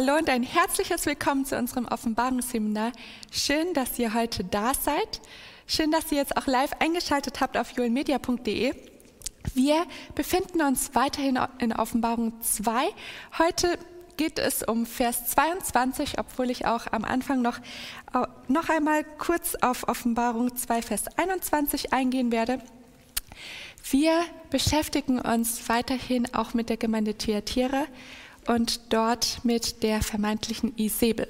Hallo und ein herzliches Willkommen zu unserem Offenbarungsseminar. Schön, dass ihr heute da seid. Schön, dass ihr jetzt auch live eingeschaltet habt auf joelmedia.de. Wir befinden uns weiterhin in Offenbarung 2. Heute geht es um Vers 22, obwohl ich auch am Anfang noch, noch einmal kurz auf Offenbarung 2, Vers 21 eingehen werde. Wir beschäftigen uns weiterhin auch mit der Gemeinde Thyatira und dort mit der vermeintlichen Isabel.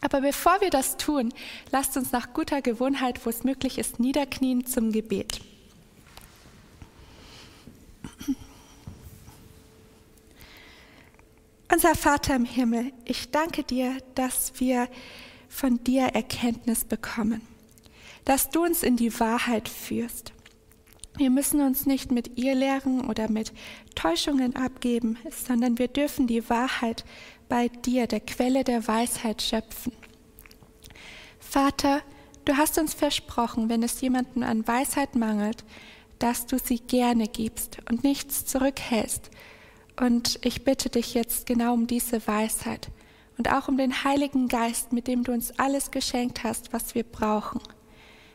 Aber bevor wir das tun, lasst uns nach guter Gewohnheit, wo es möglich ist, niederknien zum Gebet. Unser Vater im Himmel, ich danke dir, dass wir von dir Erkenntnis bekommen, dass du uns in die Wahrheit führst. Wir müssen uns nicht mit ihr lehren oder mit Täuschungen abgeben, sondern wir dürfen die Wahrheit bei dir, der Quelle der Weisheit, schöpfen. Vater, du hast uns versprochen, wenn es jemanden an Weisheit mangelt, dass du sie gerne gibst und nichts zurückhältst. Und ich bitte dich jetzt genau um diese Weisheit und auch um den Heiligen Geist, mit dem du uns alles geschenkt hast, was wir brauchen.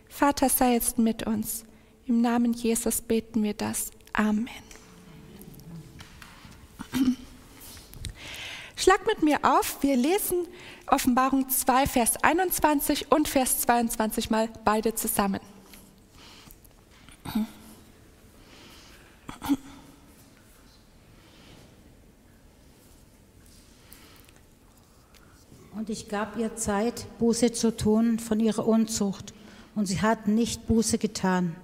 Vater, sei jetzt mit uns. Im Namen Jesus beten wir das. Amen. Schlag mit mir auf, wir lesen Offenbarung 2, Vers 21 und Vers 22 mal beide zusammen. Und ich gab ihr Zeit, Buße zu tun von ihrer Unzucht, und sie hat nicht Buße getan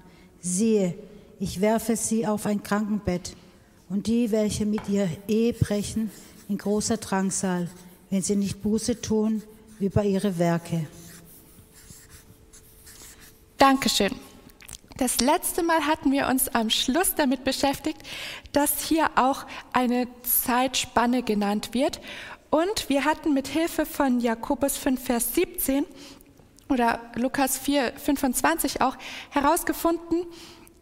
siehe, ich werfe sie auf ein Krankenbett und die, welche mit ihr Ehe brechen, in großer Drangsal, wenn sie nicht Buße tun über ihre Werke. Dankeschön. Das letzte Mal hatten wir uns am Schluss damit beschäftigt, dass hier auch eine Zeitspanne genannt wird. Und wir hatten mit Hilfe von Jakobus 5, Vers 17 oder Lukas 4, 25 auch herausgefunden,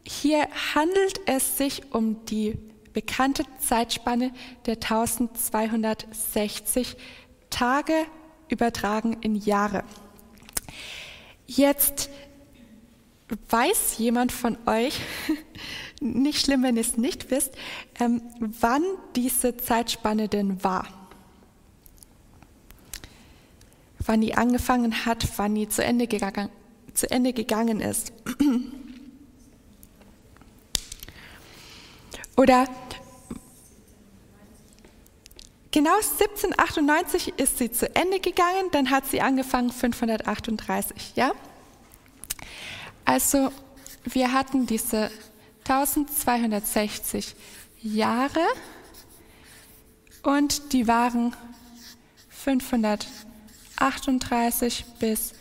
hier handelt es sich um die bekannte Zeitspanne der 1260 Tage übertragen in Jahre. Jetzt weiß jemand von euch, nicht schlimm, wenn ihr es nicht wisst, ähm, wann diese Zeitspanne denn war wann die angefangen hat, wann die zu Ende gegangen, zu Ende gegangen ist. Oder genau 1798 ist sie zu Ende gegangen, dann hat sie angefangen 538, ja? Also wir hatten diese 1260 Jahre und die waren 538 1738 bis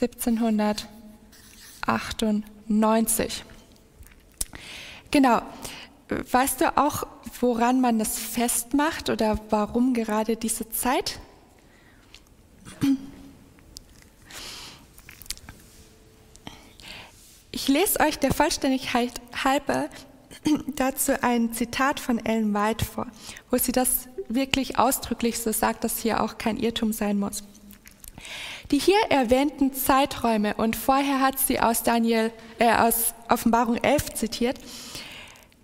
1798. Genau. Weißt du auch, woran man das festmacht oder warum gerade diese Zeit? Ich lese euch der Vollständigkeit halber dazu ein Zitat von Ellen White vor, wo sie das wirklich ausdrücklich so sagt, dass hier auch kein Irrtum sein muss. Die hier erwähnten Zeiträume, und vorher hat sie aus, Daniel, äh, aus Offenbarung 11 zitiert,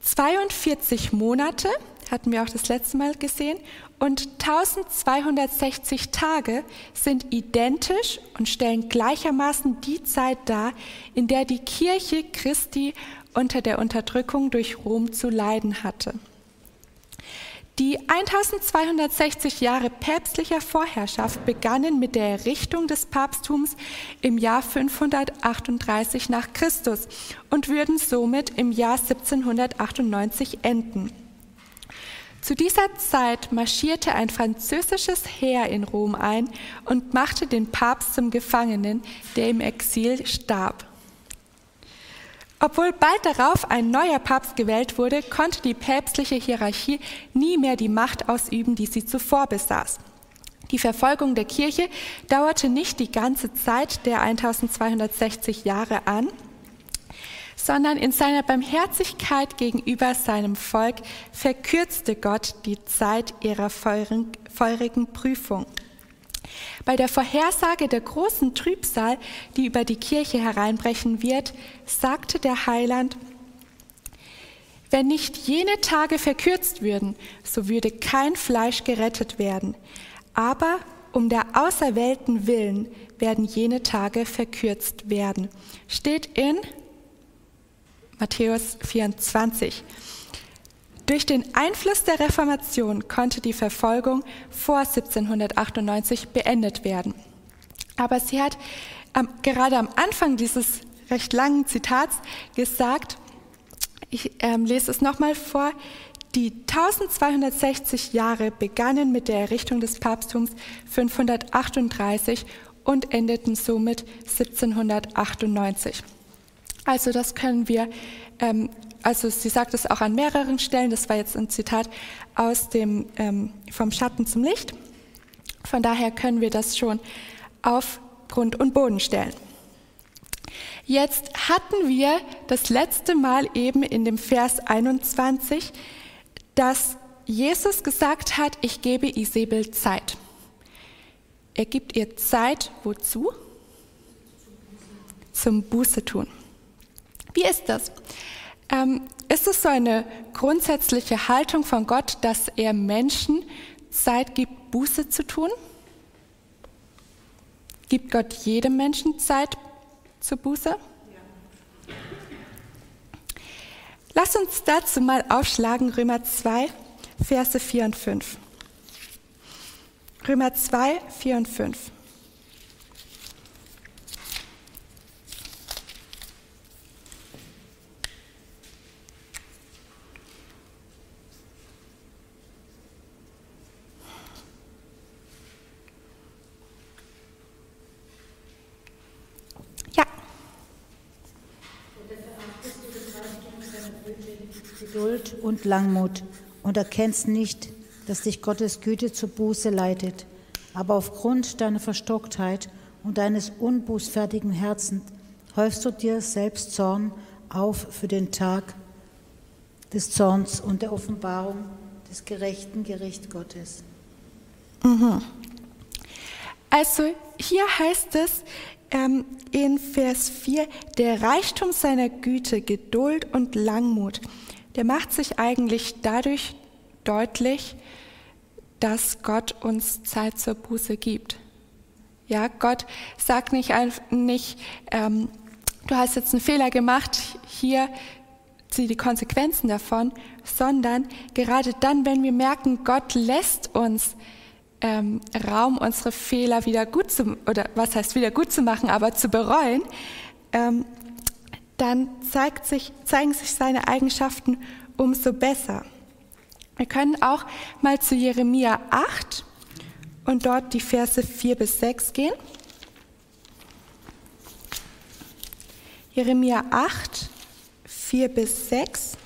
42 Monate, hatten wir auch das letzte Mal gesehen, und 1260 Tage sind identisch und stellen gleichermaßen die Zeit dar, in der die Kirche Christi unter der Unterdrückung durch Rom zu leiden hatte. Die 1260 Jahre päpstlicher Vorherrschaft begannen mit der Errichtung des Papsttums im Jahr 538 nach Christus und würden somit im Jahr 1798 enden. Zu dieser Zeit marschierte ein französisches Heer in Rom ein und machte den Papst zum Gefangenen, der im Exil starb. Obwohl bald darauf ein neuer Papst gewählt wurde, konnte die päpstliche Hierarchie nie mehr die Macht ausüben, die sie zuvor besaß. Die Verfolgung der Kirche dauerte nicht die ganze Zeit der 1260 Jahre an, sondern in seiner Barmherzigkeit gegenüber seinem Volk verkürzte Gott die Zeit ihrer feurigen Prüfung. Bei der Vorhersage der großen Trübsal, die über die Kirche hereinbrechen wird, sagte der Heiland, wenn nicht jene Tage verkürzt würden, so würde kein Fleisch gerettet werden. Aber um der Auserwählten willen werden jene Tage verkürzt werden. Steht in Matthäus 24. Durch den Einfluss der Reformation konnte die Verfolgung vor 1798 beendet werden. Aber sie hat ähm, gerade am Anfang dieses recht langen Zitats gesagt, ich ähm, lese es nochmal vor, die 1260 Jahre begannen mit der Errichtung des Papsttums 538 und endeten somit 1798. Also das können wir, ähm, also sie sagt es auch an mehreren Stellen, das war jetzt ein Zitat aus dem ähm, Vom Schatten zum Licht. Von daher können wir das schon auf Grund und Boden stellen. Jetzt hatten wir das letzte Mal eben in dem Vers 21, dass Jesus gesagt hat, ich gebe Isabel Zeit. Er gibt ihr Zeit, wozu? Zum Buße tun. Wie ist das? Ähm, ist es so eine grundsätzliche Haltung von Gott, dass er Menschen Zeit gibt, Buße zu tun? Gibt Gott jedem Menschen Zeit zur Buße? Lass uns dazu mal aufschlagen Römer 2, Verse 4 und 5. Römer 2, 4 und 5. Geduld und Langmut und erkennst nicht, dass dich Gottes Güte zur Buße leitet. Aber aufgrund deiner Verstocktheit und deines unbußfertigen Herzens häufst du dir selbst Zorn auf für den Tag des Zorns und der Offenbarung des gerechten Gericht Gottes. Mhm. Also hier heißt es ähm, in Vers 4, der Reichtum seiner Güte, Geduld und Langmut der macht sich eigentlich dadurch deutlich, dass Gott uns Zeit zur Buße gibt. Ja, Gott sagt nicht, nicht ähm, du hast jetzt einen Fehler gemacht, hier zieh die Konsequenzen davon, sondern gerade dann, wenn wir merken, Gott lässt uns ähm, Raum, unsere Fehler wieder gut zu, oder was heißt wieder gut zu machen, aber zu bereuen, ähm, dann sich, zeigen sich seine Eigenschaften umso besser. Wir können auch mal zu Jeremia 8 und dort die Verse 4 bis 6 gehen. Jeremia 8, 4 bis 6.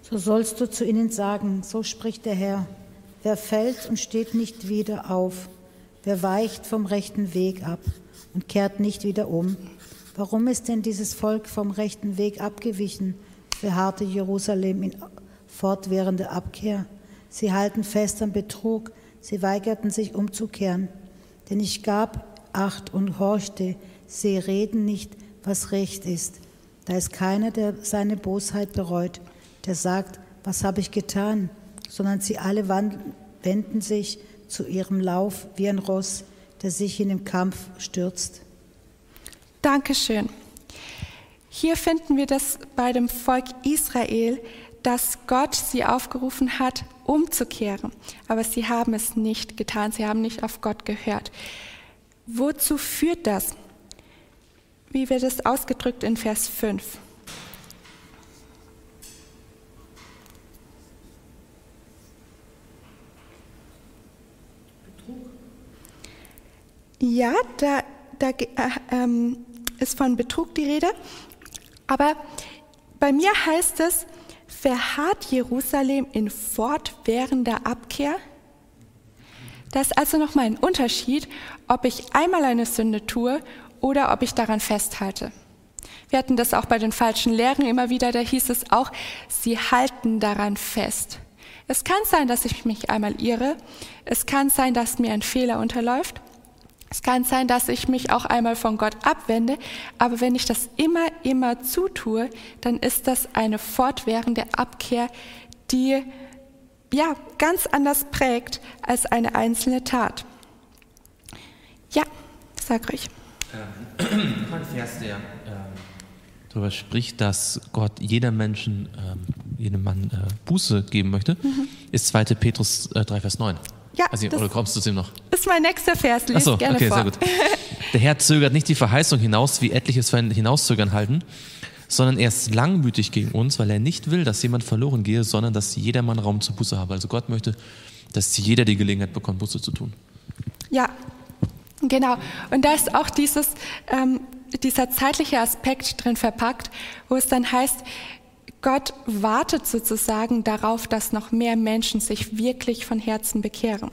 So sollst du zu ihnen sagen, so spricht der Herr. Wer fällt und steht nicht wieder auf, wer weicht vom rechten Weg ab und kehrt nicht wieder um. Warum ist denn dieses Volk vom rechten Weg abgewichen, verharrte Jerusalem in fortwährender Abkehr? Sie halten fest am Betrug, sie weigerten sich umzukehren. Denn ich gab Acht und horchte, sie reden nicht, was recht ist. Da ist keiner, der seine Bosheit bereut, der sagt, was habe ich getan, sondern sie alle wenden sich zu ihrem Lauf wie ein Ross, der sich in den Kampf stürzt. Dankeschön. Hier finden wir das bei dem Volk Israel, dass Gott sie aufgerufen hat, umzukehren. Aber sie haben es nicht getan, sie haben nicht auf Gott gehört. Wozu führt das? Wie wird es ausgedrückt in Vers 5? Ja, da, da äh, ähm, ist von Betrug die Rede. Aber bei mir heißt es, verharrt Jerusalem in fortwährender Abkehr? Da ist also nochmal ein Unterschied, ob ich einmal eine Sünde tue oder ob ich daran festhalte. Wir hatten das auch bei den falschen Lehren immer wieder, da hieß es auch, sie halten daran fest. Es kann sein, dass ich mich einmal irre, es kann sein, dass mir ein Fehler unterläuft, es kann sein, dass ich mich auch einmal von Gott abwende, aber wenn ich das immer, immer zutue, dann ist das eine fortwährende Abkehr, die ja ganz anders prägt als eine einzelne Tat. Ja, sag ruhig. Ähm, ein Vers, der ähm, darüber spricht, dass Gott jeder Menschen, ähm, jedem Mann äh, Buße geben möchte, mhm. ist 2. Petrus äh, 3, Vers 9. Ja, also, oder kommst du zu dem noch? Das ist mein nächster Vers. Lies Achso, gerne okay, vor. sehr gut. Der Herr zögert nicht die Verheißung hinaus, wie etliches für ein Hinauszögern halten, sondern er ist langmütig gegen uns, weil er nicht will, dass jemand verloren gehe, sondern dass jedermann Raum zur Buße habe. Also Gott möchte, dass jeder die Gelegenheit bekommt, Buße zu tun. Ja, genau. Und da ist auch dieses, ähm, dieser zeitliche Aspekt drin verpackt, wo es dann heißt, Gott wartet sozusagen darauf, dass noch mehr Menschen sich wirklich von Herzen bekehren.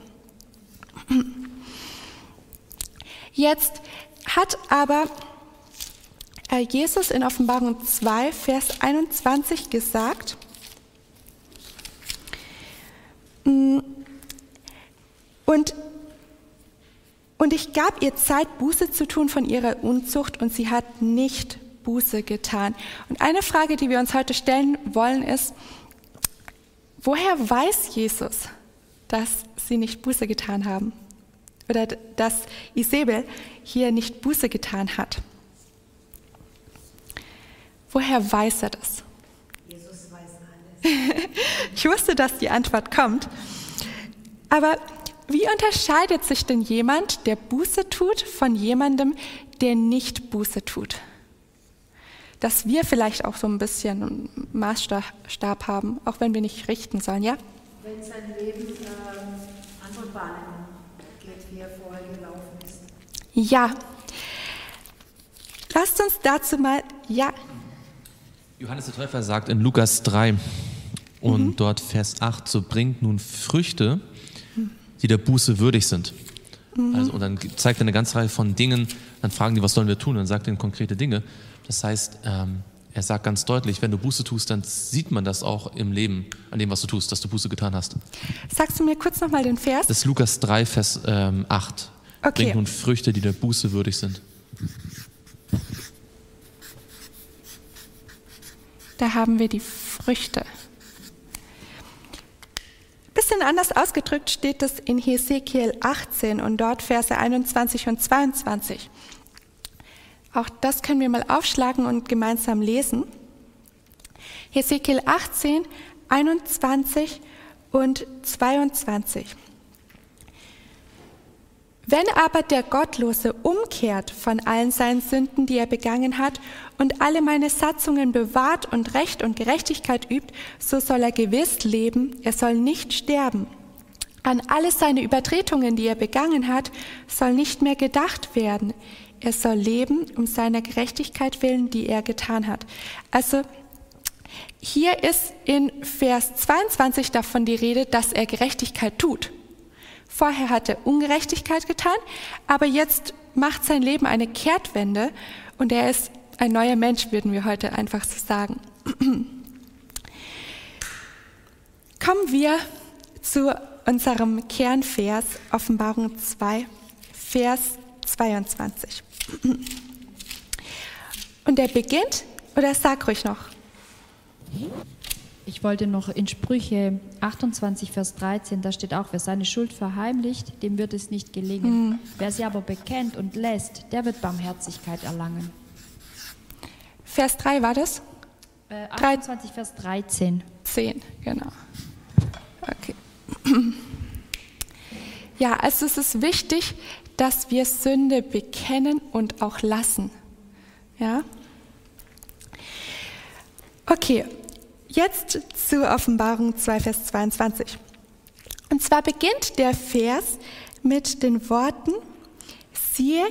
Jetzt hat aber äh, Jesus in Offenbarung 2, Vers 21 gesagt, mm, und, und ich gab ihr Zeit, Buße zu tun von ihrer Unzucht, und sie hat nicht Buße getan. Und eine Frage, die wir uns heute stellen wollen, ist, woher weiß Jesus, dass sie nicht Buße getan haben? Oder dass Isabel hier nicht Buße getan hat? Woher weiß er das? Jesus weiß alles. ich wusste, dass die Antwort kommt. Aber wie unterscheidet sich denn jemand, der Buße tut, von jemandem, der nicht Buße tut? Dass wir vielleicht auch so ein bisschen einen Maßstab haben, auch wenn wir nicht richten sollen, ja? Wenn sein Leben äh, andere Bahnen geht, wie er vorher gelaufen ist. Ja. Lasst uns dazu mal, ja. Johannes der Täufer sagt in Lukas 3 und mhm. dort Vers 8, so bringt nun Früchte, die der Buße würdig sind. Mhm. Also, und dann zeigt er eine ganze Reihe von Dingen, dann fragen die, was sollen wir tun? Dann sagt er konkrete Dinge. Das heißt, ähm, er sagt ganz deutlich, wenn du Buße tust, dann sieht man das auch im Leben, an dem, was du tust, dass du Buße getan hast. Sagst du mir kurz nochmal den Vers? Das ist Lukas 3, Vers ähm, 8. Okay. Bringt nun Früchte, die der Buße würdig sind. Da haben wir die Früchte. Bisschen anders ausgedrückt steht es in Hesekiel 18 und dort Verse 21 und 22. Auch das können wir mal aufschlagen und gemeinsam lesen. Hesekiel 18, 21 und 22. Wenn aber der Gottlose umkehrt von allen seinen Sünden, die er begangen hat, und alle meine Satzungen bewahrt und Recht und Gerechtigkeit übt, so soll er gewiss leben, er soll nicht sterben. An alle seine Übertretungen, die er begangen hat, soll nicht mehr gedacht werden. Er soll leben um seiner Gerechtigkeit willen, die er getan hat. Also hier ist in Vers 22 davon die Rede, dass er Gerechtigkeit tut. Vorher hat er Ungerechtigkeit getan, aber jetzt macht sein Leben eine Kehrtwende und er ist ein neuer Mensch, würden wir heute einfach so sagen. Kommen wir zu unserem Kernvers, Offenbarung 2, Vers 22. Und der beginnt, oder sag ruhig noch. Ich wollte noch in Sprüche 28, Vers 13, da steht auch, wer seine Schuld verheimlicht, dem wird es nicht gelingen. Mhm. Wer sie aber bekennt und lässt, der wird Barmherzigkeit erlangen. Vers 3 war das? Äh, 28, 3, Vers 13. 10, genau. Okay. Ja, also es ist wichtig, dass wir Sünde bekennen und auch lassen. Ja? Okay, jetzt zur Offenbarung 2, Vers 22. Und zwar beginnt der Vers mit den Worten, siehe,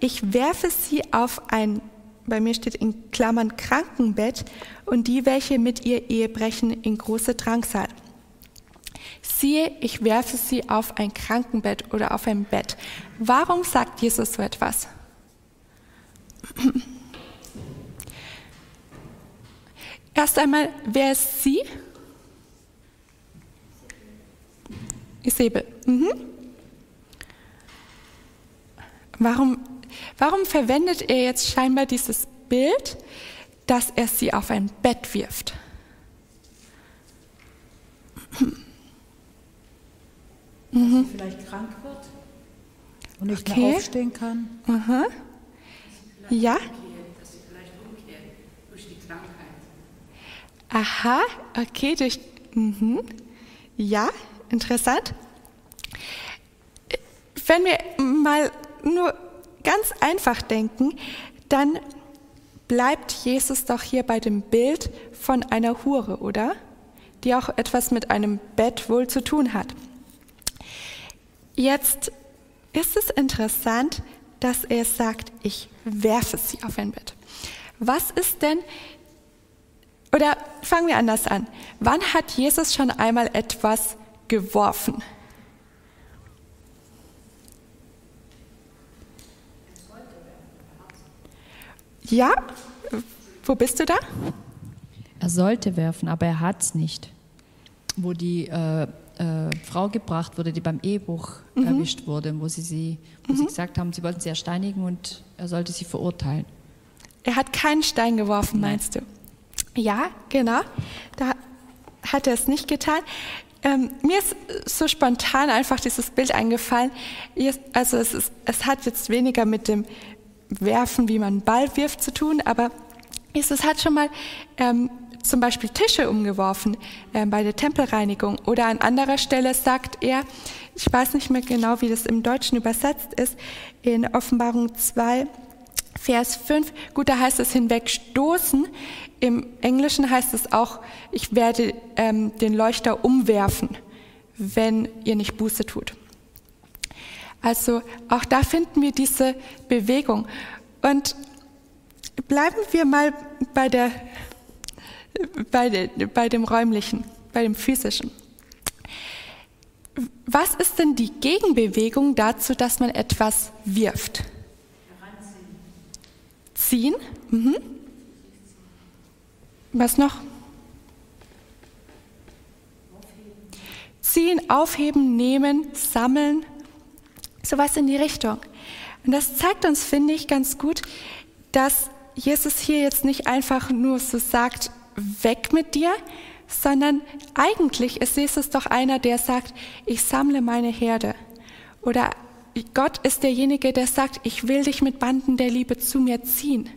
ich werfe sie auf ein, bei mir steht in Klammern Krankenbett und die, welche mit ihr Ehe brechen, in große Drangsal. Siehe, ich werfe sie auf ein Krankenbett oder auf ein Bett. Warum sagt Jesus so etwas? Erst einmal, wer ist sie? Isabel. Mhm. Warum, warum verwendet er jetzt scheinbar dieses Bild, dass er sie auf ein Bett wirft? Mhm. sie vielleicht krank wird und nicht okay. mehr aufstehen kann. Aha. Ja. Aha, okay, durch. Mhm. Ja, interessant. Wenn wir mal nur ganz einfach denken, dann bleibt Jesus doch hier bei dem Bild von einer Hure, oder? Die auch etwas mit einem Bett wohl zu tun hat. Jetzt ist es interessant, dass er sagt, ich werfe sie auf ein Bett. Was ist denn, oder fangen wir anders an, wann hat Jesus schon einmal etwas geworfen? Ja, wo bist du da? Er sollte werfen, aber er hat es nicht. Wo die äh, äh, Frau gebracht wurde, die beim Ehebruch mhm. erwischt wurde, wo, sie, sie, wo mhm. sie gesagt haben, sie wollten sie ersteinigen und er sollte sie verurteilen. Er hat keinen Stein geworfen, meinst du? Ja, genau. Da hat er es nicht getan. Ähm, mir ist so spontan einfach dieses Bild eingefallen. Also es, ist, es hat jetzt weniger mit dem Werfen, wie man einen Ball wirft, zu tun, aber Jesus hat schon mal ähm, zum Beispiel Tische umgeworfen äh, bei der Tempelreinigung. Oder an anderer Stelle sagt er, ich weiß nicht mehr genau, wie das im Deutschen übersetzt ist, in Offenbarung 2, Vers 5, gut, da heißt es hinwegstoßen. Im Englischen heißt es auch, ich werde ähm, den Leuchter umwerfen, wenn ihr nicht Buße tut. Also auch da finden wir diese Bewegung. Und bleiben wir mal bei der bei, de, bei dem räumlichen, bei dem physischen. Was ist denn die Gegenbewegung dazu, dass man etwas wirft? Ziehen. Mhm. Was noch? Ziehen, aufheben, nehmen, sammeln. Sowas in die Richtung. Und das zeigt uns, finde ich, ganz gut, dass Jesus hier jetzt nicht einfach nur so sagt, weg mit dir, sondern eigentlich ist Jesus doch einer, der sagt, ich sammle meine Herde. Oder Gott ist derjenige, der sagt, ich will dich mit Banden der Liebe zu mir ziehen.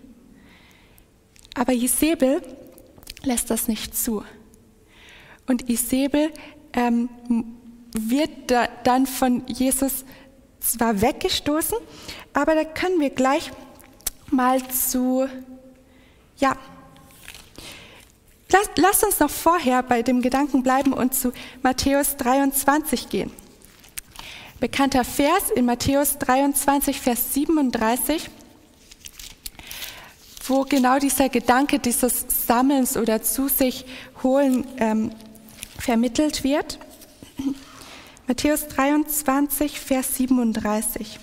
Aber Isabel lässt das nicht zu. Und Isabel ähm, wird da dann von Jesus zwar weggestoßen, aber da können wir gleich mal zu, ja, Lass, lasst uns noch vorher bei dem Gedanken bleiben und zu Matthäus 23 gehen. Bekannter Vers in Matthäus 23, Vers 37, wo genau dieser Gedanke dieses Sammelns oder zu sich holen ähm, vermittelt wird. Matthäus 23, Vers 37.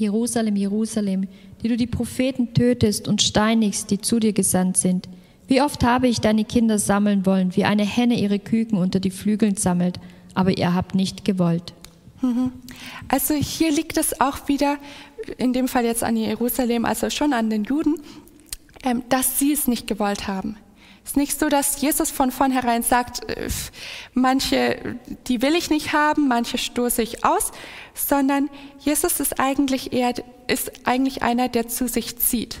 Jerusalem, Jerusalem, die du die Propheten tötest und steinigst, die zu dir gesandt sind. Wie oft habe ich deine Kinder sammeln wollen, wie eine Henne ihre Küken unter die Flügeln sammelt, aber ihr habt nicht gewollt. Mhm. Also hier liegt es auch wieder, in dem Fall jetzt an Jerusalem, also schon an den Juden, ähm, dass sie es nicht gewollt haben. Es ist nicht so, dass Jesus von vornherein sagt, äh, manche, die will ich nicht haben, manche stoße ich aus, sondern Jesus ist eigentlich eher, ist eigentlich einer, der zu sich zieht.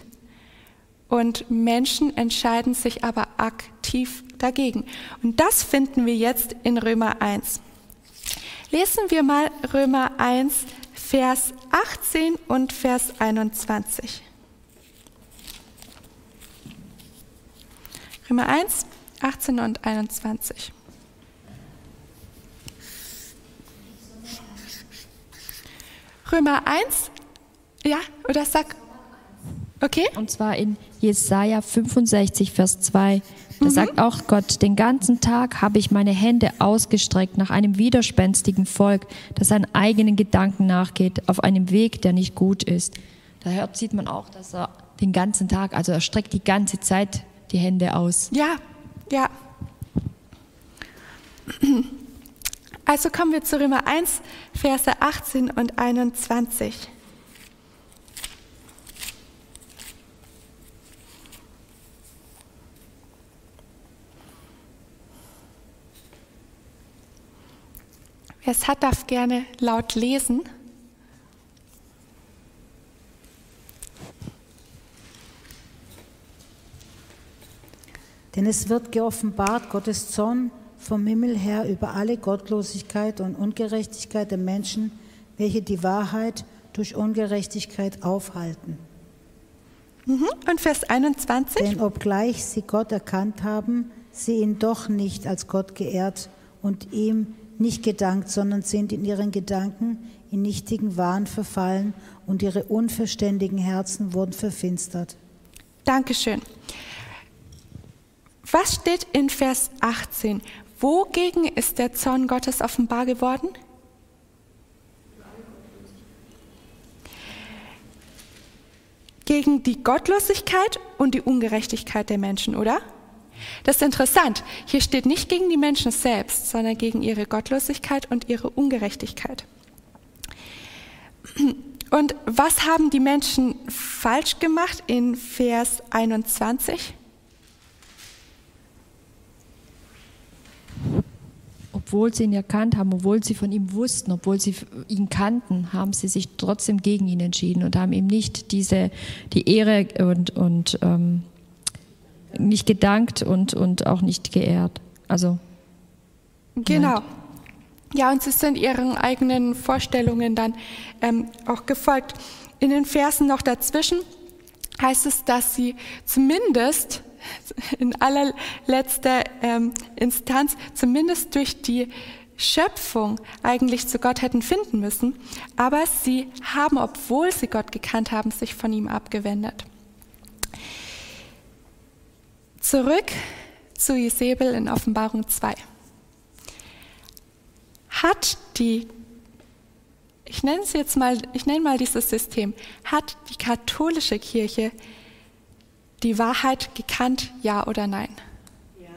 Und Menschen entscheiden sich aber aktiv dagegen. Und das finden wir jetzt in Römer 1. Lesen wir mal Römer 1, Vers 18 und Vers 21. Römer 1, 18 und 21. Römer 1, Ja, oder sag. Okay? Und zwar in Jesaja 65, Vers 2. Da mhm. sagt auch Gott: Den ganzen Tag habe ich meine Hände ausgestreckt nach einem widerspenstigen Volk, das seinen eigenen Gedanken nachgeht, auf einem Weg, der nicht gut ist. Da hört, sieht man auch, dass er den ganzen Tag, also er streckt die ganze Zeit die Hände aus. Ja, ja. Also kommen wir zu Römer 1, Verse 18 und 21. Wer es hat, darf gerne laut lesen. Denn es wird geoffenbart Gottes Zorn vom Himmel her über alle Gottlosigkeit und Ungerechtigkeit der Menschen, welche die Wahrheit durch Ungerechtigkeit aufhalten. Mhm. Und Vers 21. Denn obgleich sie Gott erkannt haben, sie ihn doch nicht als Gott geehrt und ihm nicht gedankt, sondern sind in ihren Gedanken in nichtigen Wahn verfallen und ihre unverständigen Herzen wurden verfinstert. Dankeschön. Was steht in Vers 18? Wogegen ist der Zorn Gottes offenbar geworden? Gegen die Gottlosigkeit und die Ungerechtigkeit der Menschen, oder? Das ist interessant. Hier steht nicht gegen die Menschen selbst, sondern gegen ihre Gottlosigkeit und ihre Ungerechtigkeit. Und was haben die Menschen falsch gemacht in Vers 21? Obwohl sie ihn erkannt haben, obwohl sie von ihm wussten, obwohl sie ihn kannten, haben sie sich trotzdem gegen ihn entschieden und haben ihm nicht diese, die Ehre und, und ähm, nicht gedankt und, und auch nicht geehrt. Also. Genau. Nein. Ja, und sie sind ihren eigenen Vorstellungen dann ähm, auch gefolgt. In den Versen noch dazwischen heißt es, dass sie zumindest in allerletzter ähm, Instanz, zumindest durch die Schöpfung eigentlich zu Gott hätten finden müssen, aber sie haben, obwohl sie Gott gekannt haben, sich von ihm abgewendet. Zurück zu Isabel in Offenbarung 2. Hat die, ich nenne es jetzt mal, ich nenne mal dieses System, hat die katholische Kirche die Wahrheit gekannt, ja oder nein? Ja.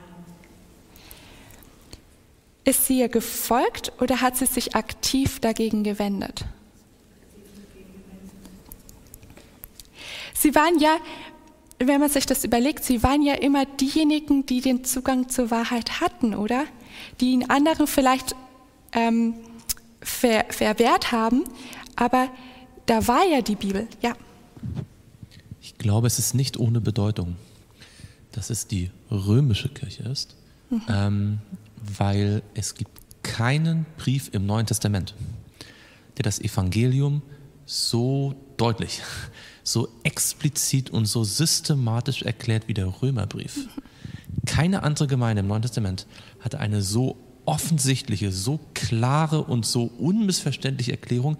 Ist sie ihr gefolgt oder hat sie sich aktiv dagegen gewendet? Sie waren ja wenn man sich das überlegt, sie waren ja immer diejenigen, die den Zugang zur Wahrheit hatten, oder? Die ihn anderen vielleicht ähm, ver verwehrt haben, aber da war ja die Bibel, ja. Ich glaube, es ist nicht ohne Bedeutung, dass es die römische Kirche ist, mhm. ähm, weil es gibt keinen Brief im Neuen Testament, der das Evangelium so deutlich so explizit und so systematisch erklärt wie der Römerbrief. Keine andere Gemeinde im Neuen Testament hatte eine so offensichtliche, so klare und so unmissverständliche Erklärung,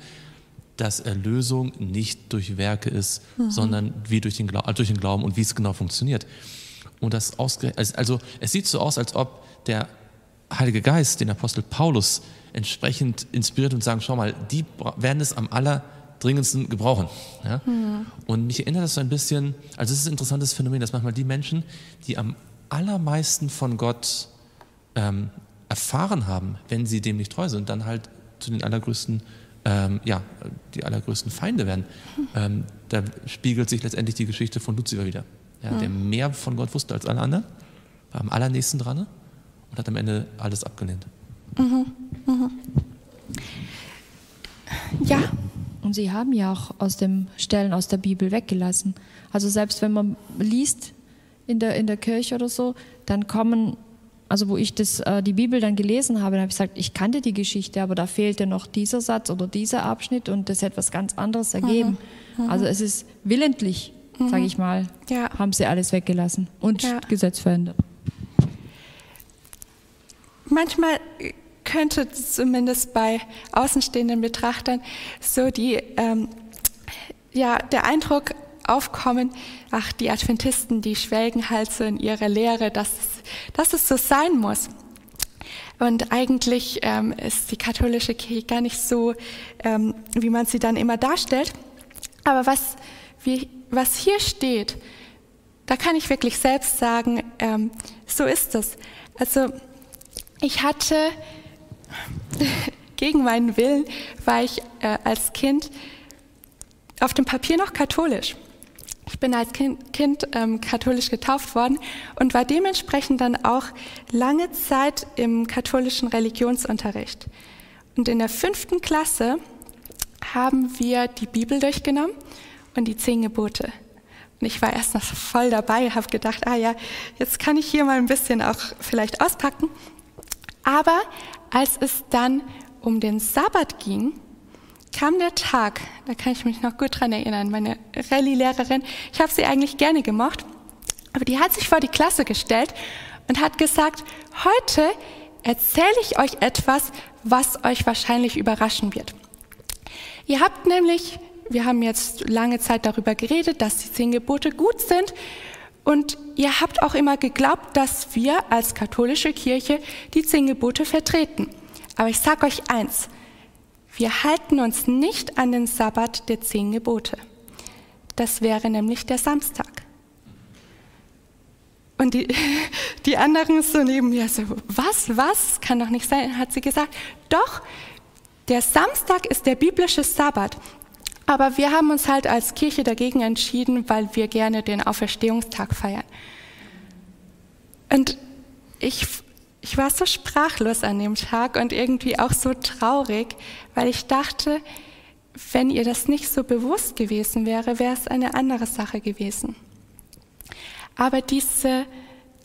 dass Erlösung nicht durch Werke ist, mhm. sondern wie durch den, Glauben, durch den Glauben und wie es genau funktioniert. Und das also es sieht so aus, als ob der Heilige Geist den Apostel Paulus entsprechend inspiriert und sagen, schau mal, die werden es am aller dringendsten gebrauchen. Ja? Mhm. Und mich erinnert das so ein bisschen, also es ist ein interessantes Phänomen, dass manchmal die Menschen, die am allermeisten von Gott ähm, erfahren haben, wenn sie dem nicht treu sind, dann halt zu den allergrößten, ähm, ja, die allergrößten Feinde werden. Ähm, da spiegelt sich letztendlich die Geschichte von Luzifer wieder, ja, mhm. der mehr von Gott wusste als alle anderen, war am allernächsten dran und hat am Ende alles abgelehnt. Mhm. Mhm. Ja, und sie haben ja auch aus den Stellen aus der Bibel weggelassen. Also selbst wenn man liest in der, in der Kirche oder so, dann kommen, also wo ich das, äh, die Bibel dann gelesen habe, dann habe ich gesagt, ich kannte die Geschichte, aber da fehlte noch dieser Satz oder dieser Abschnitt und das hätte was ganz anderes ergeben. Mhm. Mhm. Also es ist willentlich, mhm. sage ich mal, ja. haben sie alles weggelassen und ja. Gesetz verändert. Manchmal könnte zumindest bei außenstehenden Betrachtern so die, ähm, ja der Eindruck aufkommen, ach, die Adventisten, die schwelgen halt so in ihrer Lehre, dass, dass es so sein muss. Und eigentlich ähm, ist die katholische Kirche gar nicht so, ähm, wie man sie dann immer darstellt. Aber was, wie, was hier steht, da kann ich wirklich selbst sagen, ähm, so ist es. Also ich hatte gegen meinen Willen, war ich äh, als Kind auf dem Papier noch katholisch. Ich bin als Kind, kind ähm, katholisch getauft worden und war dementsprechend dann auch lange Zeit im katholischen Religionsunterricht. Und in der fünften Klasse haben wir die Bibel durchgenommen und die zehn Gebote. Und ich war erst noch voll dabei, habe gedacht, ah ja, jetzt kann ich hier mal ein bisschen auch vielleicht auspacken. Aber als es dann um den Sabbat ging, kam der Tag, da kann ich mich noch gut dran erinnern, meine Rallye-Lehrerin, ich habe sie eigentlich gerne gemocht, aber die hat sich vor die Klasse gestellt und hat gesagt, heute erzähle ich euch etwas, was euch wahrscheinlich überraschen wird. Ihr habt nämlich, wir haben jetzt lange Zeit darüber geredet, dass die zehn Gebote gut sind und ihr habt auch immer geglaubt, dass wir als katholische Kirche die zehn Gebote vertreten. Aber ich sage euch eins, wir halten uns nicht an den Sabbat der zehn Gebote. Das wäre nämlich der Samstag. Und die, die anderen so neben mir so, was, was, kann doch nicht sein, hat sie gesagt. Doch, der Samstag ist der biblische Sabbat. Aber wir haben uns halt als Kirche dagegen entschieden, weil wir gerne den Auferstehungstag feiern. Und ich ich war so sprachlos an dem Tag und irgendwie auch so traurig, weil ich dachte, wenn ihr das nicht so bewusst gewesen wäre, wäre es eine andere Sache gewesen. Aber diese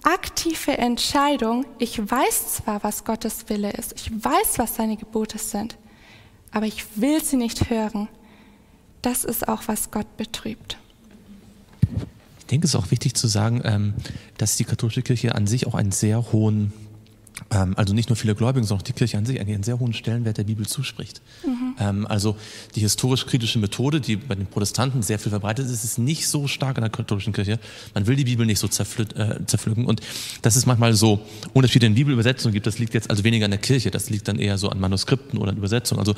aktive Entscheidung, ich weiß zwar, was Gottes Wille ist, ich weiß, was seine Gebote sind, aber ich will sie nicht hören, das ist auch, was Gott betrübt. Ich denke, es ist auch wichtig zu sagen, ähm, dass die katholische Kirche an sich auch einen sehr hohen also nicht nur viele Gläubige, sondern auch die Kirche an sich einen sehr hohen Stellenwert der Bibel zuspricht. Mhm. Ähm, also die historisch-kritische Methode, die bei den Protestanten sehr viel verbreitet ist, ist nicht so stark in der katholischen Kirche. Man will die Bibel nicht so äh, zerpflücken und dass es manchmal so Unterschiede in Bibelübersetzungen gibt, das liegt jetzt also weniger an der Kirche, das liegt dann eher so an Manuskripten oder an Übersetzungen. Also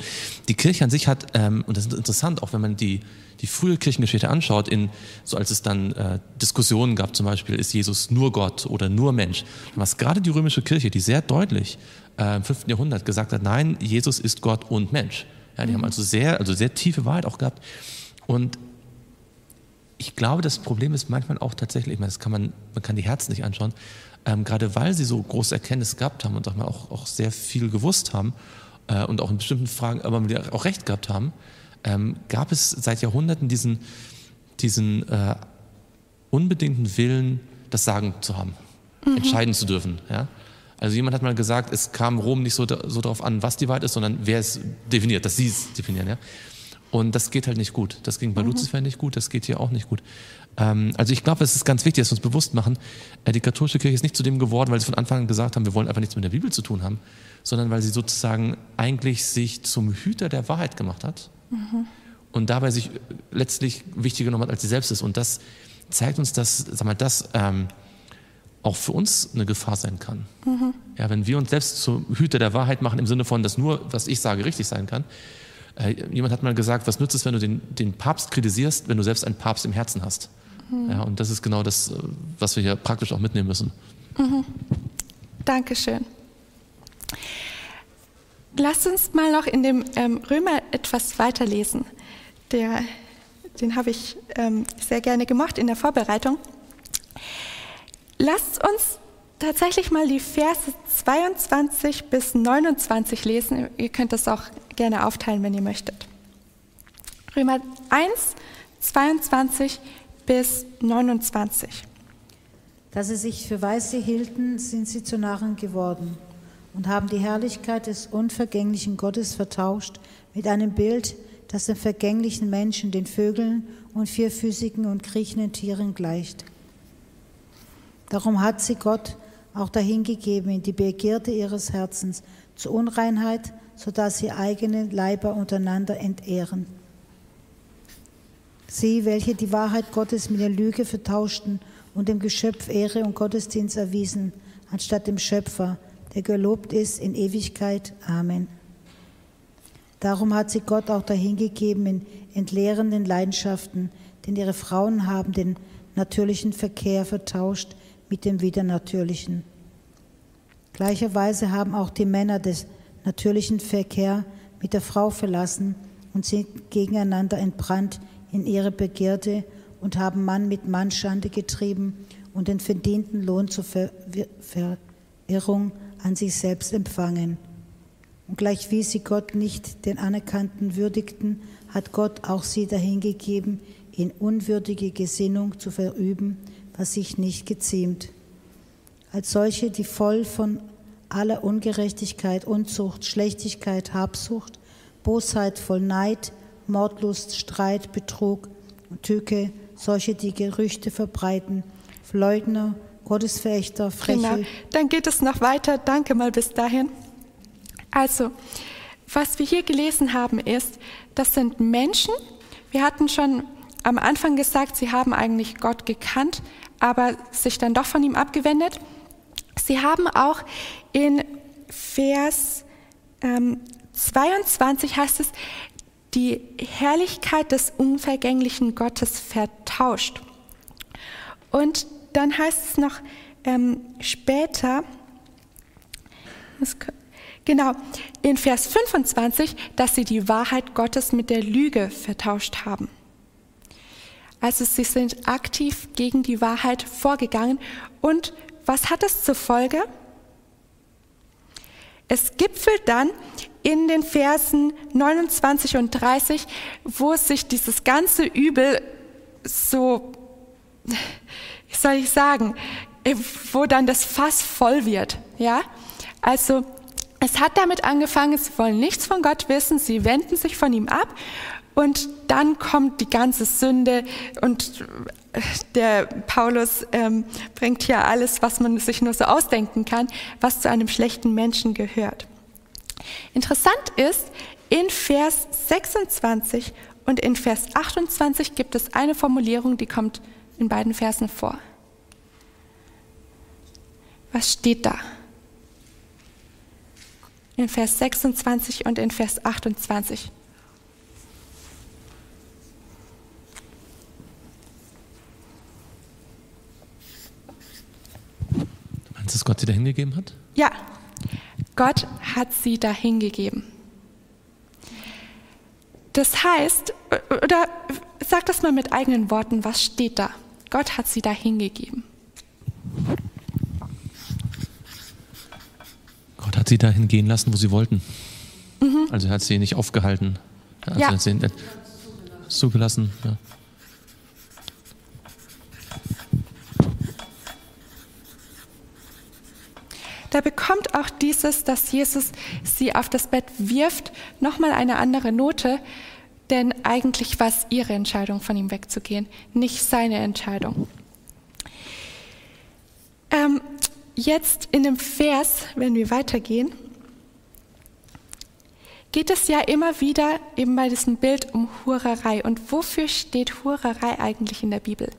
die Kirche an sich hat, ähm, und das ist interessant, auch wenn man die die frühe Kirchengeschichte anschaut, in, so als es dann äh, Diskussionen gab, zum Beispiel, ist Jesus nur Gott oder nur Mensch, was gerade die römische Kirche, die sehr deutlich äh, im 5. Jahrhundert gesagt hat, nein, Jesus ist Gott und Mensch. Ja, die mhm. haben also sehr, also sehr tiefe Wahrheit auch gehabt. Und ich glaube, das Problem ist manchmal auch tatsächlich, ich meine, das kann man, man kann die Herzen nicht anschauen, ähm, gerade weil sie so große Erkenntnis gehabt haben und auch, auch sehr viel gewusst haben äh, und auch in bestimmten Fragen aber auch recht gehabt haben, ähm, gab es seit Jahrhunderten diesen, diesen äh, unbedingten Willen, das Sagen zu haben, mhm. entscheiden zu dürfen. Ja? Also jemand hat mal gesagt, es kam Rom nicht so, so darauf an, was die Wahrheit ist, sondern wer es definiert, dass sie es definieren. Ja? Und das geht halt nicht gut. Das ging bei mhm. Luzifer nicht gut, das geht hier auch nicht gut. Ähm, also ich glaube, es ist ganz wichtig, dass wir uns bewusst machen, äh, die katholische Kirche ist nicht zu dem geworden, weil sie von Anfang an gesagt haben, wir wollen einfach nichts mit der Bibel zu tun haben, sondern weil sie sozusagen eigentlich sich zum Hüter der Wahrheit gemacht hat Mhm. Und dabei sich letztlich wichtiger genommen hat, als sie selbst ist. Und das zeigt uns, dass, sag mal, das ähm, auch für uns eine Gefahr sein kann. Mhm. Ja, wenn wir uns selbst zum Hüter der Wahrheit machen, im Sinne von, dass nur, was ich sage, richtig sein kann. Äh, jemand hat mal gesagt, was nützt es, wenn du den, den Papst kritisierst, wenn du selbst einen Papst im Herzen hast? Mhm. Ja, und das ist genau das, äh, was wir hier praktisch auch mitnehmen müssen. Mhm. Dankeschön. Lasst uns mal noch in dem ähm, Römer etwas weiterlesen. Der, den habe ich ähm, sehr gerne gemacht in der Vorbereitung. Lasst uns tatsächlich mal die Verse 22 bis 29 lesen. Ihr könnt das auch gerne aufteilen, wenn ihr möchtet. Römer 1, 22 bis 29. Da sie sich für Weise hielten, sind sie zu Narren geworden und haben die Herrlichkeit des unvergänglichen Gottes vertauscht mit einem Bild, das den vergänglichen Menschen, den Vögeln und vierfüßigen und kriechenden Tieren gleicht. Darum hat sie Gott auch dahingegeben in die Begierde ihres Herzens zur Unreinheit, sodass sie eigene Leiber untereinander entehren. Sie, welche die Wahrheit Gottes mit der Lüge vertauschten und dem Geschöpf Ehre und Gottesdienst erwiesen, anstatt dem Schöpfer, der gelobt ist in Ewigkeit. Amen. Darum hat sie Gott auch dahingegeben in entleerenden Leidenschaften, denn ihre Frauen haben den natürlichen Verkehr vertauscht mit dem widernatürlichen. Gleicherweise haben auch die Männer des natürlichen Verkehr mit der Frau verlassen und sind gegeneinander entbrannt in ihre Begierde und haben Mann mit Mann Schande getrieben und den verdienten Lohn zur Verirrung an sich selbst empfangen. Und gleich wie sie Gott nicht den Anerkannten würdigten, hat Gott auch sie dahingegeben, in unwürdige Gesinnung zu verüben, was sich nicht geziemt. Als solche, die voll von aller Ungerechtigkeit, Unzucht, Schlechtigkeit, Habsucht, Bosheit, voll Neid, Mordlust, Streit, Betrug und Tücke, solche, die Gerüchte verbreiten, Leugner, Gottesverächter, Freche. Genau. Dann geht es noch weiter. Danke mal bis dahin. Also, was wir hier gelesen haben ist, das sind Menschen. Wir hatten schon am Anfang gesagt, sie haben eigentlich Gott gekannt, aber sich dann doch von ihm abgewendet. Sie haben auch in Vers ähm, 22 heißt es, die Herrlichkeit des unvergänglichen Gottes vertauscht. Und dann heißt es noch ähm, später, genau, in Vers 25, dass sie die Wahrheit Gottes mit der Lüge vertauscht haben. Also sie sind aktiv gegen die Wahrheit vorgegangen. Und was hat es zur Folge? Es gipfelt dann in den Versen 29 und 30, wo sich dieses ganze Übel so, soll ich sagen, wo dann das Fass voll wird. Ja? Also es hat damit angefangen, sie wollen nichts von Gott wissen, sie wenden sich von ihm ab und dann kommt die ganze Sünde und der Paulus ähm, bringt hier alles, was man sich nur so ausdenken kann, was zu einem schlechten Menschen gehört. Interessant ist, in Vers 26 und in Vers 28 gibt es eine Formulierung, die kommt in beiden Versen vor. Was steht da? In Vers 26 und in Vers 28. Meinst du, dass Gott sie dahin gegeben hat? Ja, Gott hat sie dahin gegeben. Das heißt, oder sag das mal mit eigenen Worten, was steht da? Gott hat sie dahin gegeben. Gott hat sie dahin gehen lassen, wo sie wollten. Mhm. Also er hat sie nicht aufgehalten. Also ja. Er hat sie zugelassen. Ja. da bekommt auch dieses, dass Jesus sie auf das Bett wirft, nochmal eine andere Note, denn eigentlich war es ihre Entscheidung, von ihm wegzugehen, nicht seine Entscheidung. Ähm, jetzt in dem Vers, wenn wir weitergehen, geht es ja immer wieder eben bei diesem Bild um Hurerei. Und wofür steht Hurerei eigentlich in der Bibel,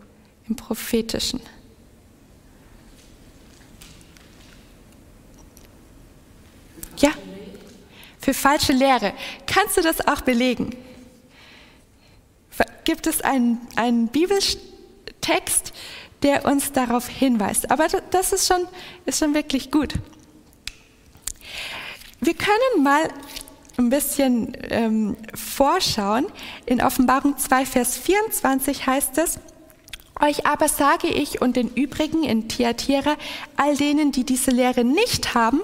im prophetischen? Ja, für falsche Lehre. Kannst du das auch belegen? Gibt es einen, einen Bibeltext, der uns darauf hinweist? Aber das ist schon, ist schon wirklich gut. Wir können mal ein bisschen ähm, vorschauen. In Offenbarung 2, Vers 24 heißt es, euch aber sage ich und den übrigen in Thyatira, all denen, die diese Lehre nicht haben,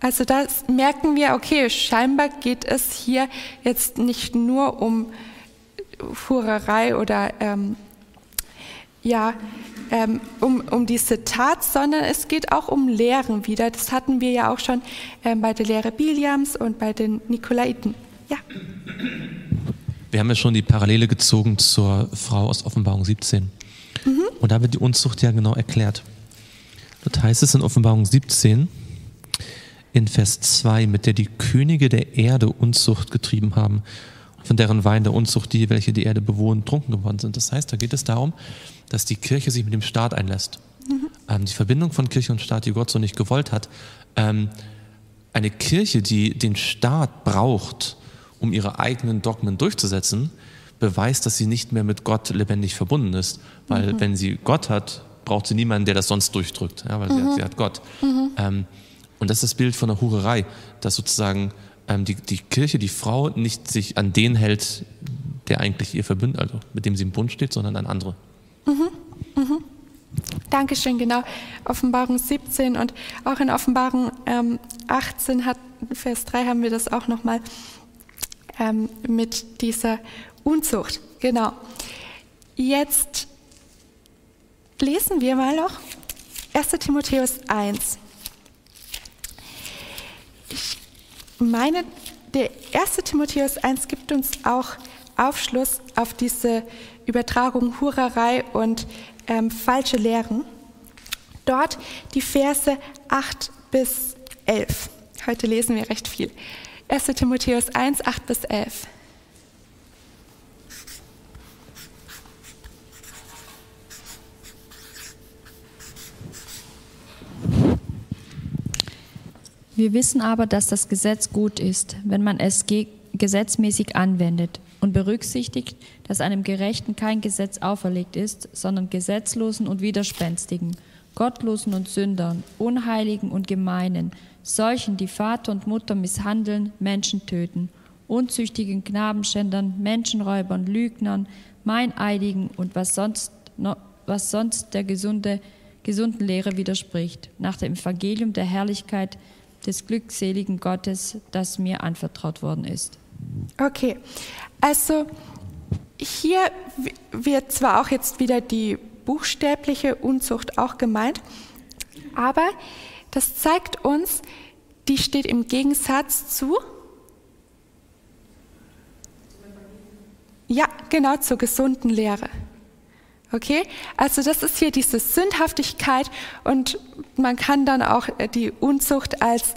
also da merken wir, okay, scheinbar geht es hier jetzt nicht nur um Hurerei oder ähm, ja, ähm, um, um diese Tat, sondern es geht auch um Lehren wieder. Das hatten wir ja auch schon ähm, bei der Lehre Biliams und bei den Nikolaiten. Ja. Wir haben ja schon die Parallele gezogen zur Frau aus Offenbarung 17. Mhm. Und da wird die Unzucht ja genau erklärt. Dort heißt es in Offenbarung 17, in Vers 2, mit der die Könige der Erde Unzucht getrieben haben von deren Wein der Unzucht die, welche die Erde bewohnen, trunken geworden sind. Das heißt, da geht es darum, dass die Kirche sich mit dem Staat einlässt. Mhm. Ähm, die Verbindung von Kirche und Staat, die Gott so nicht gewollt hat. Ähm, eine Kirche, die den Staat braucht, um ihre eigenen Dogmen durchzusetzen, beweist, dass sie nicht mehr mit Gott lebendig verbunden ist. Weil mhm. wenn sie Gott hat, braucht sie niemanden, der das sonst durchdrückt, ja, weil mhm. sie, hat, sie, hat, Gott. Mhm. Ähm, und das ist das Bild von der Hurerei, dass sozusagen ähm, die, die Kirche, die Frau, nicht sich an den hält, der eigentlich ihr verbündet, also mit dem sie im Bund steht, sondern an andere. Mhm. Mhm. Dankeschön, genau. Offenbarung 17 und auch in Offenbarung ähm, 18 hat, Vers 3 haben wir das auch nochmal ähm, mit dieser Unzucht. Genau. Jetzt lesen wir mal noch 1 Timotheus 1. Ich meine, der 1. Timotheus 1 gibt uns auch Aufschluss auf diese Übertragung Hurerei und ähm, falsche Lehren. Dort die Verse 8 bis 11. Heute lesen wir recht viel. 1. Timotheus 1, 8 bis 11. Wir wissen aber, dass das Gesetz gut ist, wenn man es gesetzmäßig anwendet und berücksichtigt, dass einem Gerechten kein Gesetz auferlegt ist, sondern Gesetzlosen und Widerspenstigen, Gottlosen und Sündern, Unheiligen und Gemeinen, solchen, die Vater und Mutter misshandeln, Menschen töten, unzüchtigen Knabenschändern, Menschenräubern, Lügnern, Meineidigen und was sonst, was sonst der gesunde, gesunden Lehre widerspricht, nach dem Evangelium der Herrlichkeit des glückseligen Gottes, das mir anvertraut worden ist. Okay, also hier wird zwar auch jetzt wieder die buchstäbliche Unzucht auch gemeint, aber das zeigt uns, die steht im Gegensatz zu Ja, genau zur gesunden Lehre. Okay? Also das ist hier diese Sündhaftigkeit und man kann dann auch die Unzucht als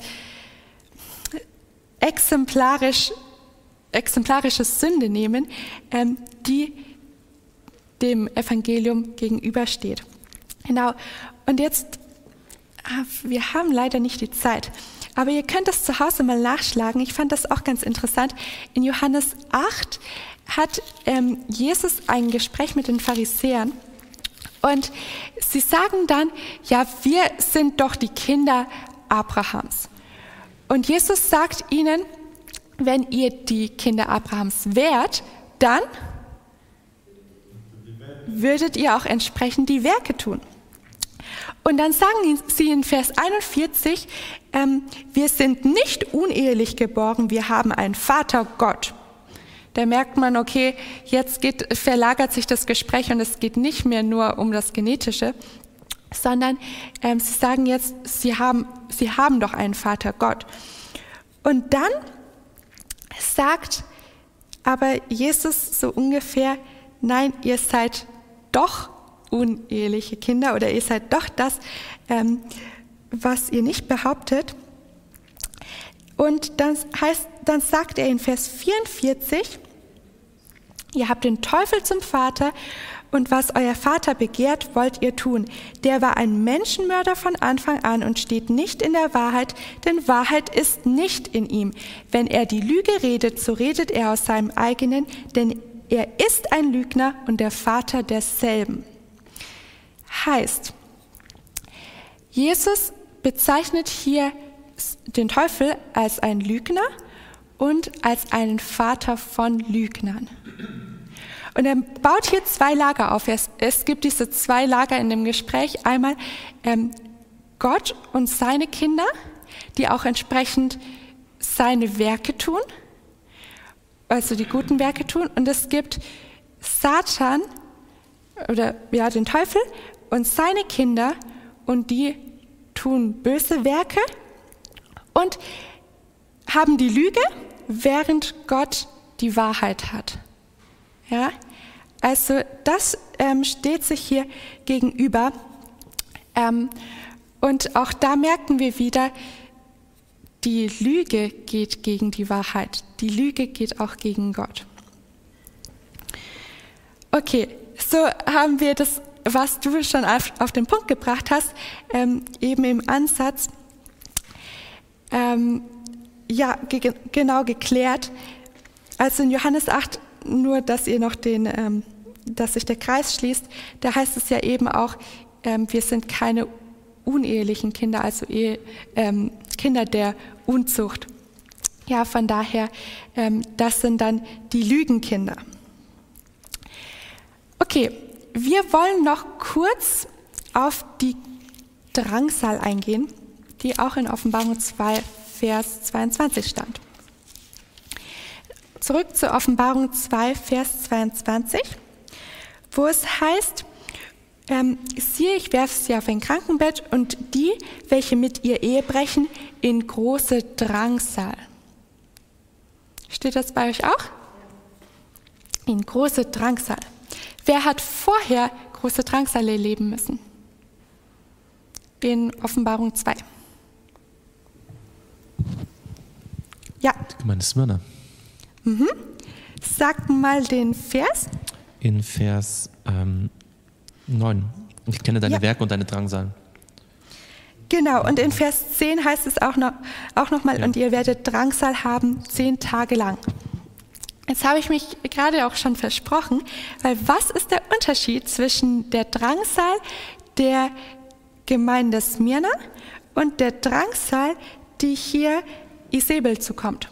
exemplarisch, exemplarische Sünde nehmen, ähm, die dem Evangelium gegenübersteht. Genau. Und jetzt, ah, wir haben leider nicht die Zeit, aber ihr könnt das zu Hause mal nachschlagen. Ich fand das auch ganz interessant. In Johannes 8 hat ähm, Jesus ein Gespräch mit den Pharisäern und sie sagen dann, ja, wir sind doch die Kinder Abrahams. Und Jesus sagt ihnen, wenn ihr die Kinder Abrahams wärt, dann würdet ihr auch entsprechend die Werke tun. Und dann sagen sie in Vers 41, ähm, wir sind nicht unehelich geboren, wir haben einen Vater Gott. Da merkt man, okay, jetzt geht, verlagert sich das Gespräch und es geht nicht mehr nur um das Genetische, sondern ähm, sie sagen jetzt, sie haben, sie haben doch einen Vater Gott. Und dann sagt aber Jesus so ungefähr, nein, ihr seid doch uneheliche Kinder oder ihr seid doch das, ähm, was ihr nicht behauptet. Und dann, heißt, dann sagt er in Vers 44, ihr habt den Teufel zum Vater und was euer Vater begehrt, wollt ihr tun. Der war ein Menschenmörder von Anfang an und steht nicht in der Wahrheit, denn Wahrheit ist nicht in ihm. Wenn er die Lüge redet, so redet er aus seinem eigenen, denn er ist ein Lügner und der Vater derselben. Heißt, Jesus bezeichnet hier den Teufel als ein Lügner und als einen Vater von Lügnern. Und er baut hier zwei Lager auf. Es, es gibt diese zwei Lager in dem Gespräch. Einmal ähm, Gott und seine Kinder, die auch entsprechend seine Werke tun, also die guten Werke tun. Und es gibt Satan oder ja den Teufel und seine Kinder und die tun böse Werke und haben die Lüge, während Gott die Wahrheit hat. Ja, also das ähm, steht sich hier gegenüber. Ähm, und auch da merken wir wieder, die Lüge geht gegen die Wahrheit. Die Lüge geht auch gegen Gott. Okay, so haben wir das, was du schon auf, auf den Punkt gebracht hast, ähm, eben im Ansatz, ähm, ja, ge genau geklärt. Also in Johannes 8, nur dass ihr noch den, ähm, dass sich der Kreis schließt, da heißt es ja eben auch, ähm, wir sind keine unehelichen Kinder, also Ehe, ähm, Kinder der Unzucht. Ja, von daher, ähm, das sind dann die Lügenkinder. Okay, wir wollen noch kurz auf die Drangsal eingehen, die auch in Offenbarung 2, Vers 22 stand. Zurück zur Offenbarung 2, Vers 22, wo es heißt, ähm, siehe, ich werfe sie auf ein Krankenbett und die, welche mit ihr Ehe brechen, in große Drangsal. Steht das bei euch auch? In große Drangsal. Wer hat vorher große Drangsal erleben müssen? In Offenbarung 2. Ja. Die Gemeinde Smyrna. Mhm. Sag mal den Vers. In Vers ähm, 9. Ich kenne deine ja. Werke und deine Drangsal. Genau, und in Vers 10 heißt es auch noch, auch noch mal, ja. und ihr werdet Drangsal haben zehn Tage lang. Jetzt habe ich mich gerade auch schon versprochen, weil was ist der Unterschied zwischen der Drangsal der Gemeinde Smyrna und der Drangsal, die hier Isabel zukommt?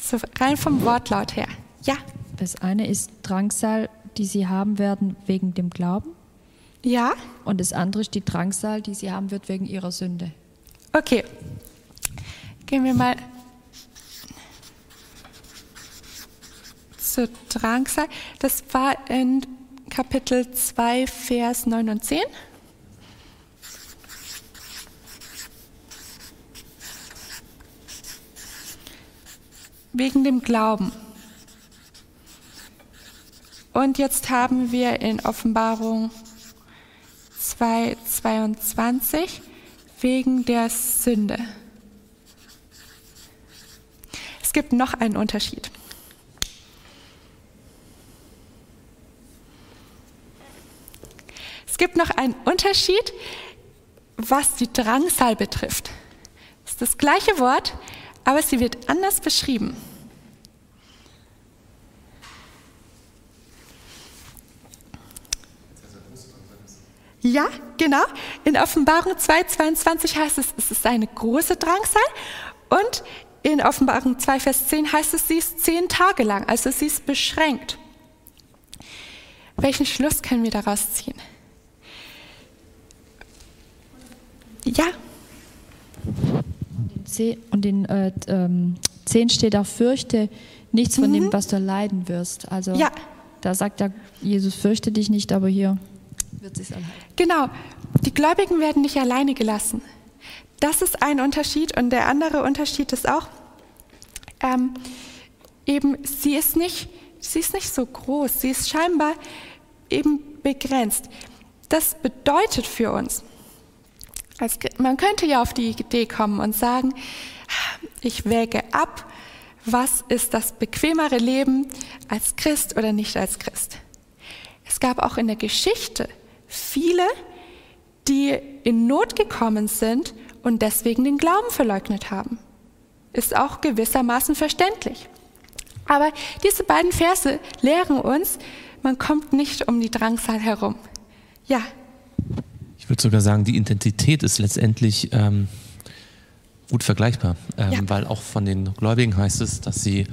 So rein vom Wortlaut her. Ja. Das eine ist Drangsal, die sie haben werden wegen dem Glauben. Ja. Und das andere ist die Drangsal, die sie haben wird wegen ihrer Sünde. Okay. Gehen wir mal zur Drangsal. Das war in Kapitel 2, Vers 9 und 10. Wegen dem Glauben. Und jetzt haben wir in Offenbarung 2,22 wegen der Sünde. Es gibt noch einen Unterschied. Es gibt noch einen Unterschied, was die Drangsal betrifft. Es ist das gleiche Wort, aber sie wird anders beschrieben. Ja, genau. In Offenbarung 2,22 heißt es, es ist eine große Drangsal. Und in Offenbarung 2, Vers 10 heißt es, sie ist zehn Tage lang, also sie ist beschränkt. Welchen Schluss können wir daraus ziehen? Ja. Und in äh, ähm, 10 steht auch, fürchte nichts von mhm. dem, was du leiden wirst. Also ja. da sagt ja Jesus, fürchte dich nicht, aber hier wird es allein. Genau, die Gläubigen werden nicht alleine gelassen. Das ist ein Unterschied und der andere Unterschied ist auch, ähm, eben sie ist nicht, sie ist nicht so groß, sie ist scheinbar eben begrenzt. Das bedeutet für uns, als, man könnte ja auf die Idee kommen und sagen, ich wäge ab, was ist das bequemere Leben als Christ oder nicht als Christ. Es gab auch in der Geschichte viele, die in Not gekommen sind und deswegen den Glauben verleugnet haben. Ist auch gewissermaßen verständlich. Aber diese beiden Verse lehren uns, man kommt nicht um die Drangsal herum. Ja. Ich würde sogar sagen, die Identität ist letztendlich ähm, gut vergleichbar, ähm, ja. weil auch von den Gläubigen heißt es, dass sie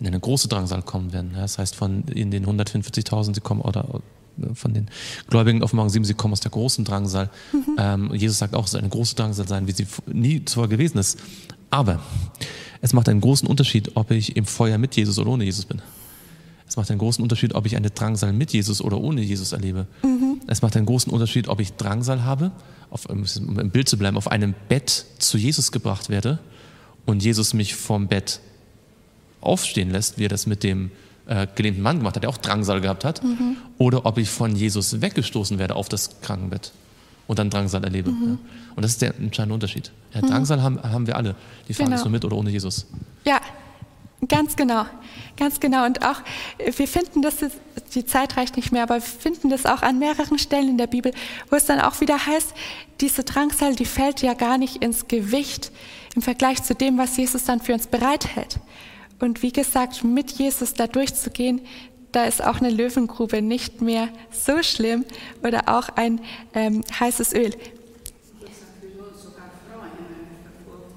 in eine große Drangsal kommen werden. Das heißt, von in den 145.000, sie kommen oder von den Gläubigen auf Morgen 7, sie kommen aus der großen Drangsal. Mhm. Ähm, Jesus sagt auch, es soll eine große Drangsal sein, wie sie nie zuvor gewesen ist. Aber es macht einen großen Unterschied, ob ich im Feuer mit Jesus oder ohne Jesus bin. Es macht einen großen Unterschied, ob ich eine Drangsal mit Jesus oder ohne Jesus erlebe. Mhm. Es macht einen großen Unterschied, ob ich Drangsal habe, auf, um im Bild zu bleiben, auf einem Bett zu Jesus gebracht werde und Jesus mich vom Bett aufstehen lässt, wie er das mit dem äh, gelähmten Mann gemacht hat, der auch Drangsal gehabt hat, mhm. oder ob ich von Jesus weggestoßen werde auf das Krankenbett und dann Drangsal erlebe. Mhm. Ja. Und das ist der entscheidende Unterschied. Ja, mhm. Drangsal haben, haben wir alle. Die Frage genau. ist nur mit oder ohne Jesus. Ja, Ganz genau, ganz genau. Und auch, wir finden das, die Zeit reicht nicht mehr, aber wir finden das auch an mehreren Stellen in der Bibel, wo es dann auch wieder heißt, diese Drangsal, die fällt ja gar nicht ins Gewicht im Vergleich zu dem, was Jesus dann für uns bereithält. Und wie gesagt, mit Jesus da durchzugehen, da ist auch eine Löwengrube nicht mehr so schlimm oder auch ein ähm, heißes Öl.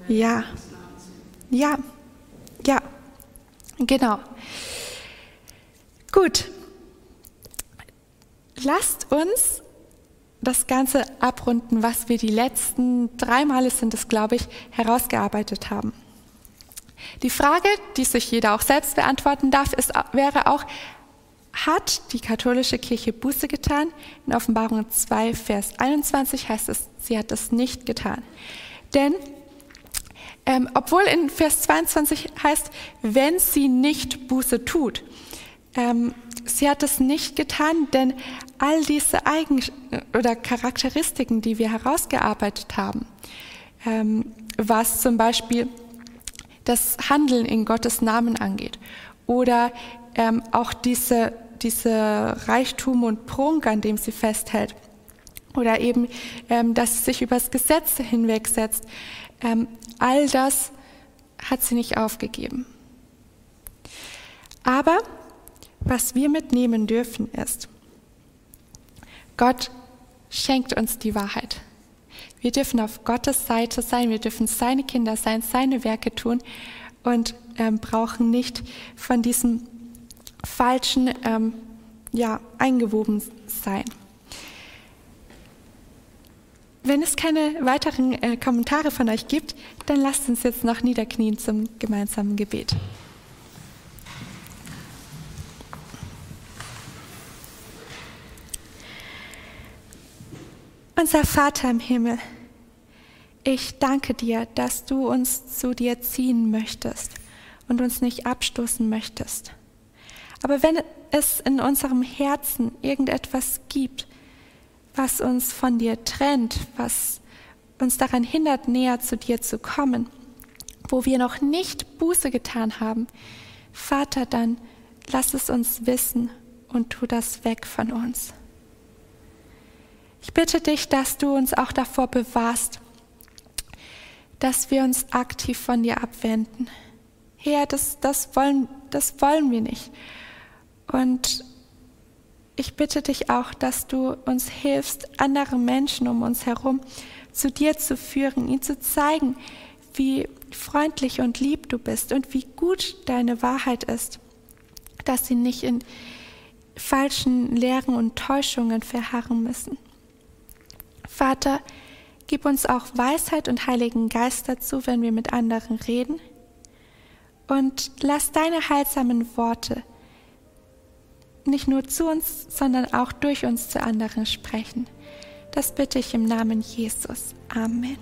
Ja, ja, ja, genau. Gut, lasst uns das Ganze abrunden, was wir die letzten drei Male sind es, glaube ich, herausgearbeitet haben. Die Frage, die sich jeder auch selbst beantworten darf, ist, wäre auch, hat die katholische Kirche Buße getan? In Offenbarung 2, Vers 21 heißt es, sie hat es nicht getan. Denn ähm, obwohl in Vers 22 heißt, wenn sie nicht Buße tut, ähm, sie hat es nicht getan, denn all diese Eigen oder Charakteristiken, die wir herausgearbeitet haben, ähm, was zum Beispiel das Handeln in Gottes Namen angeht oder ähm, auch diese, diese Reichtum und Prunk, an dem sie festhält oder eben, ähm, dass sie sich übers Gesetz hinwegsetzt, ähm, all das hat sie nicht aufgegeben. Aber was wir mitnehmen dürfen ist, Gott schenkt uns die Wahrheit. Wir dürfen auf Gottes Seite sein, wir dürfen seine Kinder sein, seine Werke tun und ähm, brauchen nicht von diesem falschen ähm, ja, eingewoben sein. Wenn es keine weiteren äh, Kommentare von euch gibt, dann lasst uns jetzt noch niederknien zum gemeinsamen Gebet. Unser Vater im Himmel, ich danke dir, dass du uns zu dir ziehen möchtest und uns nicht abstoßen möchtest. Aber wenn es in unserem Herzen irgendetwas gibt, was uns von dir trennt, was uns daran hindert, näher zu dir zu kommen, wo wir noch nicht Buße getan haben, Vater, dann lass es uns wissen und tu das weg von uns. Ich bitte dich, dass du uns auch davor bewahrst, dass wir uns aktiv von dir abwenden. Herr, das, das, wollen, das wollen wir nicht. Und ich bitte dich auch, dass du uns hilfst, andere Menschen um uns herum zu dir zu führen, ihnen zu zeigen, wie freundlich und lieb du bist und wie gut deine Wahrheit ist, dass sie nicht in falschen Lehren und Täuschungen verharren müssen. Vater, gib uns auch Weisheit und Heiligen Geist dazu, wenn wir mit anderen reden. Und lass deine heilsamen Worte nicht nur zu uns, sondern auch durch uns zu anderen sprechen. Das bitte ich im Namen Jesus. Amen.